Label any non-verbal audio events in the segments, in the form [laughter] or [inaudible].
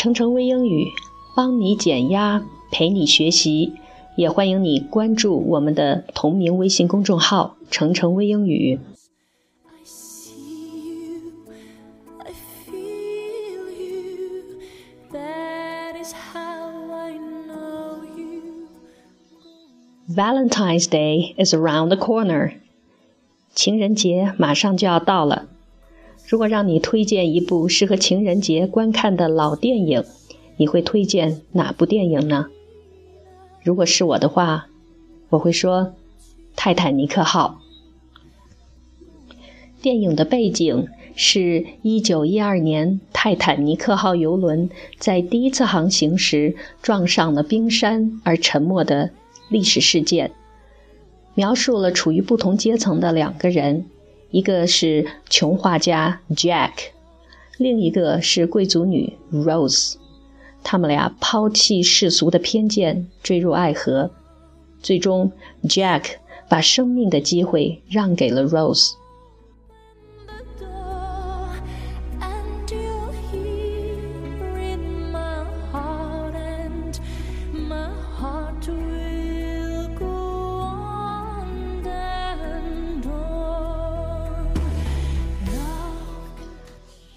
程程微英语，帮你减压，陪你学习。也欢迎你关注我们的同名微信公众号“程程微英语”。Valentine's Day is around the corner. 情人节马上就要到了。如果让你推荐一部适合情人节观看的老电影，你会推荐哪部电影呢？如果是我的话，我会说《泰坦尼克号》。电影的背景是一九一二年泰坦尼克号游轮在第一次航行时撞上了冰山而沉没的历史事件，描述了处于不同阶层的两个人，一个是穷画家 Jack，另一个是贵族女 Rose。他们俩抛弃世俗的偏见，坠入爱河。最终，Jack 把生命的机会让给了 Rose。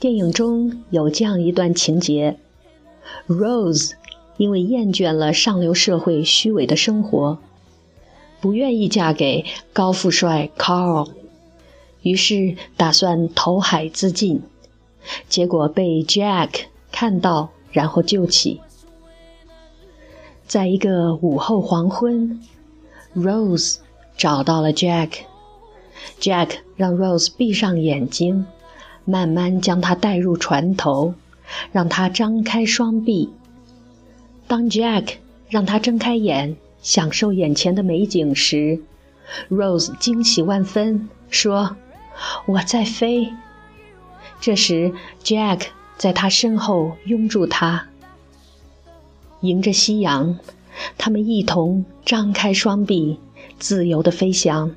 电影中有这样一段情节。Rose 因为厌倦了上流社会虚伪的生活，不愿意嫁给高富帅 Carl，于是打算投海自尽，结果被 Jack 看到，然后救起。在一个午后黄昏，Rose 找到了 Jack，Jack 让 Rose 闭上眼睛，慢慢将他带入船头。让他张开双臂。当 Jack 让他睁开眼，享受眼前的美景时，Rose 惊喜万分，说：“我在飞。”这时，Jack 在他身后拥住他，迎着夕阳，他们一同张开双臂，自由地飞翔。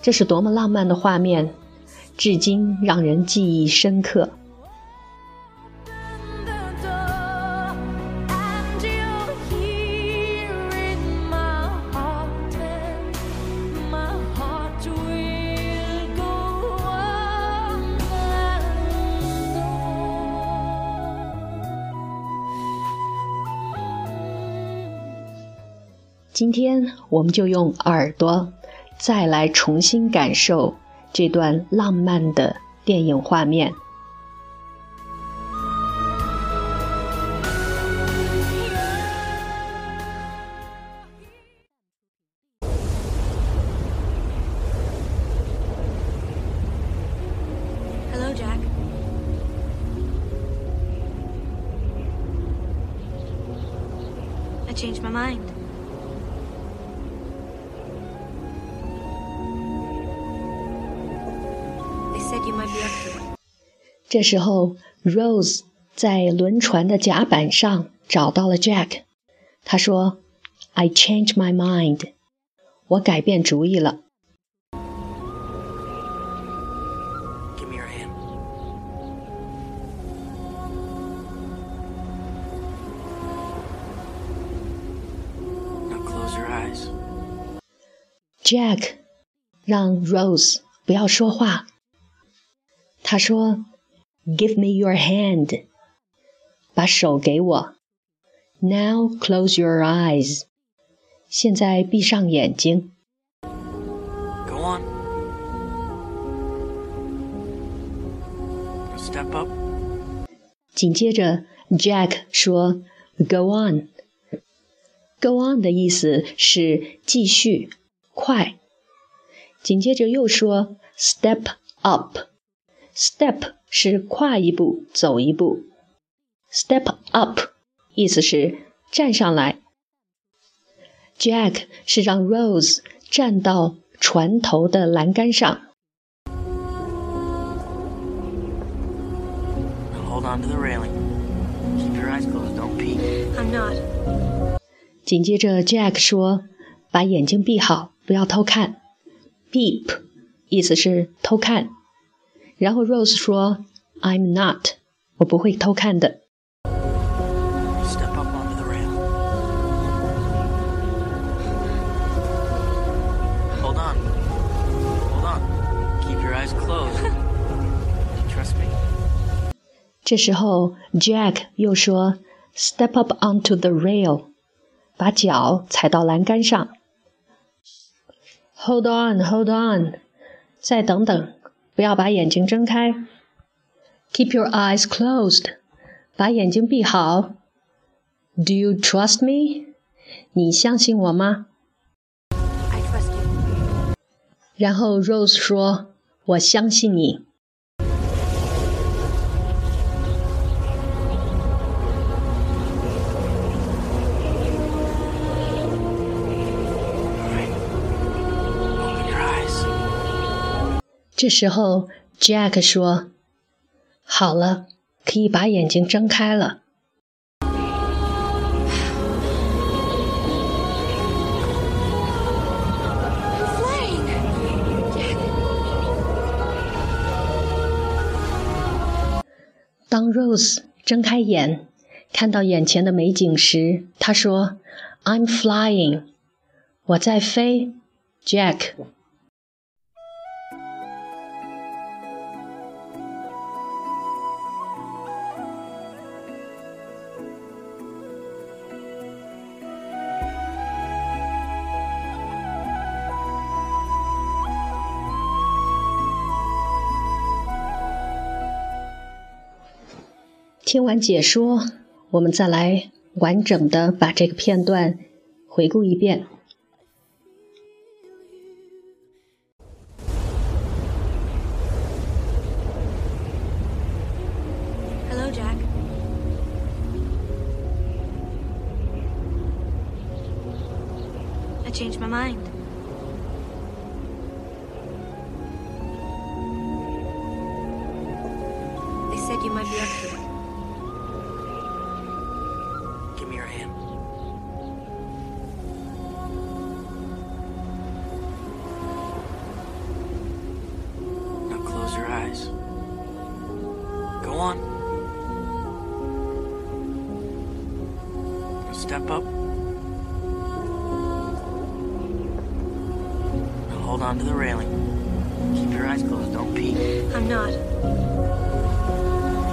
这是多么浪漫的画面，至今让人记忆深刻。今天我们就用耳朵，再来重新感受这段浪漫的电影画面。Hello, Jack. I changed my mind. 这时候，Rose 在轮船的甲板上找到了 Jack。他说：“I changed my mind，我改变主意了。” Jack 让 Rose 不要说话。他说：“Give me your hand，把手给我。Now close your eyes，现在闭上眼睛。Go on，step up。紧接着，Jack 说：“Go on。”Go on 的意思是继续，快。紧接着又说：“Step up。” Step 是跨一步，走一步。Step up 意思是站上来。Jack 是让 Rose 站到船头的栏杆上。Hold on to the railing. Keep your eyes closed. Don't peek. I'm not. 紧接着，Jack 说：“把眼睛闭好，不要偷看。”Peep 意思是偷看。然后 Rose 说：“I'm not，我不会偷看的。Step up onto the rail. Hold on. Hold on. Keep your eyes closed. Trust me? 这时候，Jack 又说：“Step up onto the rail，把脚踩到栏杆上。”Hold on，Hold on，再等等，不要把眼睛睁开。Keep your eyes closed，把眼睛闭好。Do you trust me？你相信我吗？I trust you. 然后 Rose 说：“我相信你。”这时候 jack 说好了可以把眼睛睁开了。当 rose 睁开眼看到眼前的美景时他说 i'm flying 我在飞。Jack 听完解说，我们再来完整的把这个片段回顾一遍。hello, Jack. I changed my mind. They said you might be up to it. Step up. Now hold on to the railing. Keep your eyes closed. Don't peek. I'm not.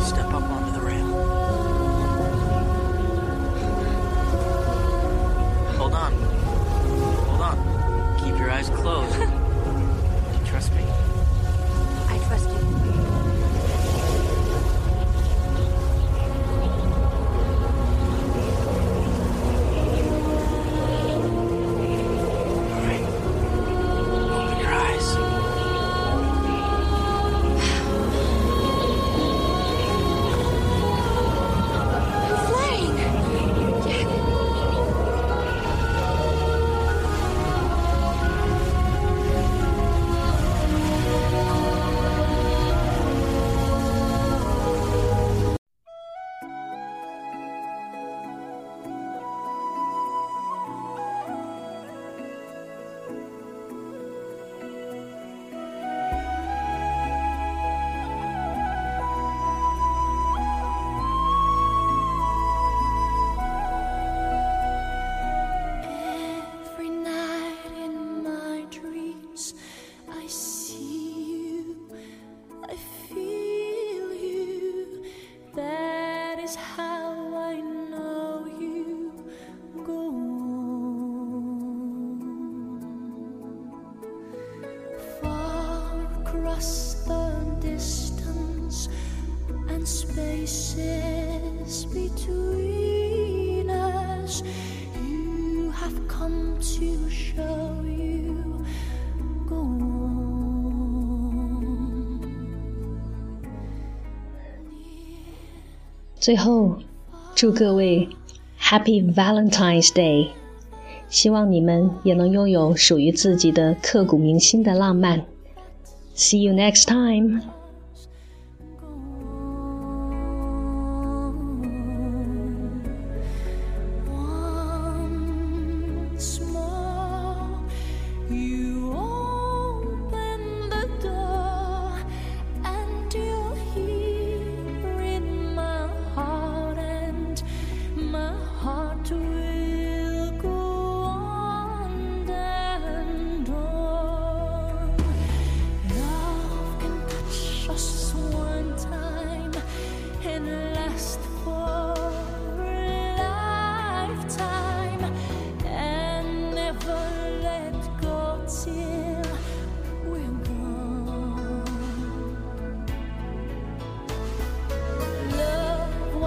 Step up onto the rail. Hold on. Hold on. Keep your eyes closed. [laughs] is how I know you go. Far across the distance and spaces between us. You have come to show 最后，祝各位 Happy Valentine's Day！希望你们也能拥有属于自己的刻骨铭心的浪漫。See you next time.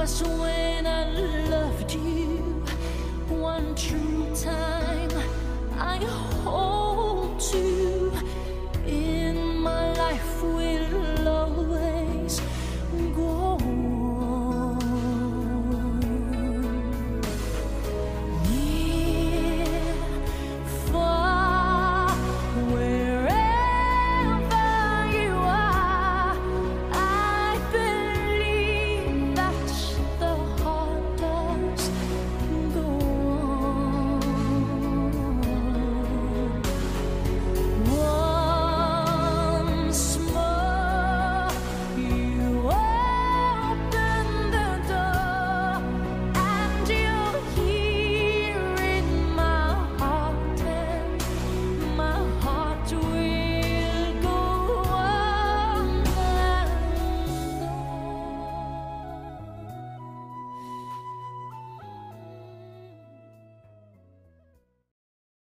Was when I loved you one true time. I hold to